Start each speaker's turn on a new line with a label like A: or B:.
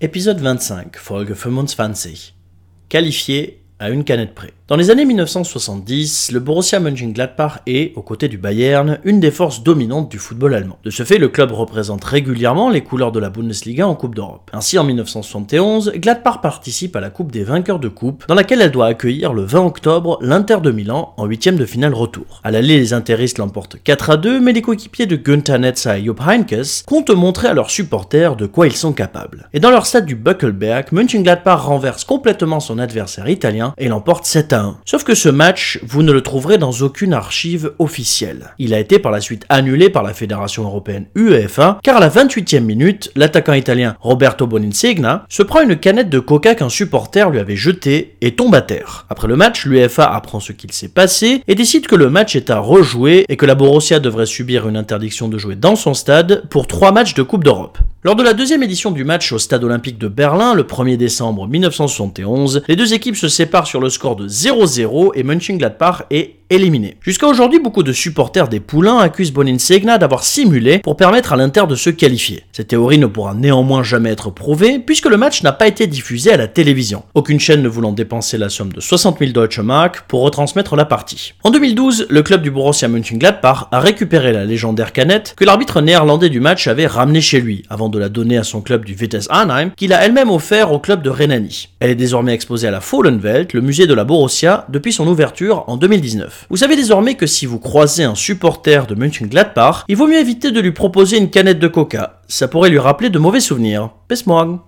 A: Épisode 25, Folge 25. Qualifié à une canette près. Dans les années 1970, le Borussia Mönchengladbach est, aux côtés du Bayern, une des forces dominantes du football allemand. De ce fait, le club représente régulièrement les couleurs de la Bundesliga en Coupe d'Europe. Ainsi, en 1971, Gladbach participe à la Coupe des vainqueurs de coupe, dans laquelle elle doit accueillir le 20 octobre l'Inter de Milan en huitième de finale retour. À l'aller, les interistes l'emportent 4 à 2, mais les coéquipiers de Günther Netzer et Jupp Heynckes comptent montrer à leurs supporters de quoi ils sont capables. Et dans leur stade du Buckelberg, Mönchengladbach renverse complètement son adversaire italien et l'emporte 7 à Sauf que ce match, vous ne le trouverez dans aucune archive officielle. Il a été par la suite annulé par la Fédération européenne UEFA, car à la 28e minute, l'attaquant italien Roberto Boninsegna se prend une canette de coca qu'un supporter lui avait jetée et tombe à terre. Après le match, l'UEFA apprend ce qu'il s'est passé et décide que le match est à rejouer et que la Borussia devrait subir une interdiction de jouer dans son stade pour trois matchs de Coupe d'Europe. Lors de la deuxième édition du match au stade olympique de Berlin, le 1er décembre 1971, les deux équipes se séparent sur le score de 0-0 et Mönchengladbach est éliminé. Jusqu'à aujourd'hui, beaucoup de supporters des Poulains accusent Boninsegna d'avoir simulé pour permettre à l'Inter de se qualifier. Cette théorie ne pourra néanmoins jamais être prouvée puisque le match n'a pas été diffusé à la télévision. Aucune chaîne ne voulant dépenser la somme de 60 000 Deutsche Mark pour retransmettre la partie. En 2012, le club du Borussia Mönchengladbach a récupéré la légendaire canette que l'arbitre néerlandais du match avait ramenée chez lui avant de la donner à son club du Vitesse Arnhem qu'il a elle-même offert au club de Rhénanie. Elle est désormais exposée à la Fallenwelt, le musée de la Borussia, depuis son ouverture en 2019. Vous savez désormais que si vous croisez un supporter de Mönchengladbach, il vaut mieux éviter de lui proposer une canette de coca. Ça pourrait lui rappeler de mauvais souvenirs. Bis morgen